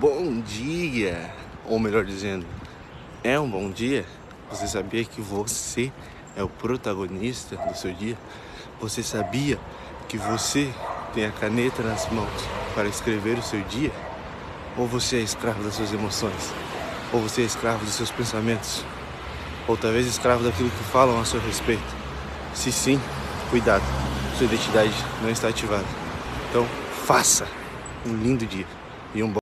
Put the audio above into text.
Bom dia! Ou melhor dizendo, é um bom dia? Você sabia que você é o protagonista do seu dia? Você sabia que você tem a caneta nas mãos para escrever o seu dia? Ou você é escravo das suas emoções? Ou você é escravo dos seus pensamentos? Ou talvez escravo daquilo que falam a seu respeito? Se sim, cuidado, sua identidade não está ativada. Então, faça um lindo dia e um bom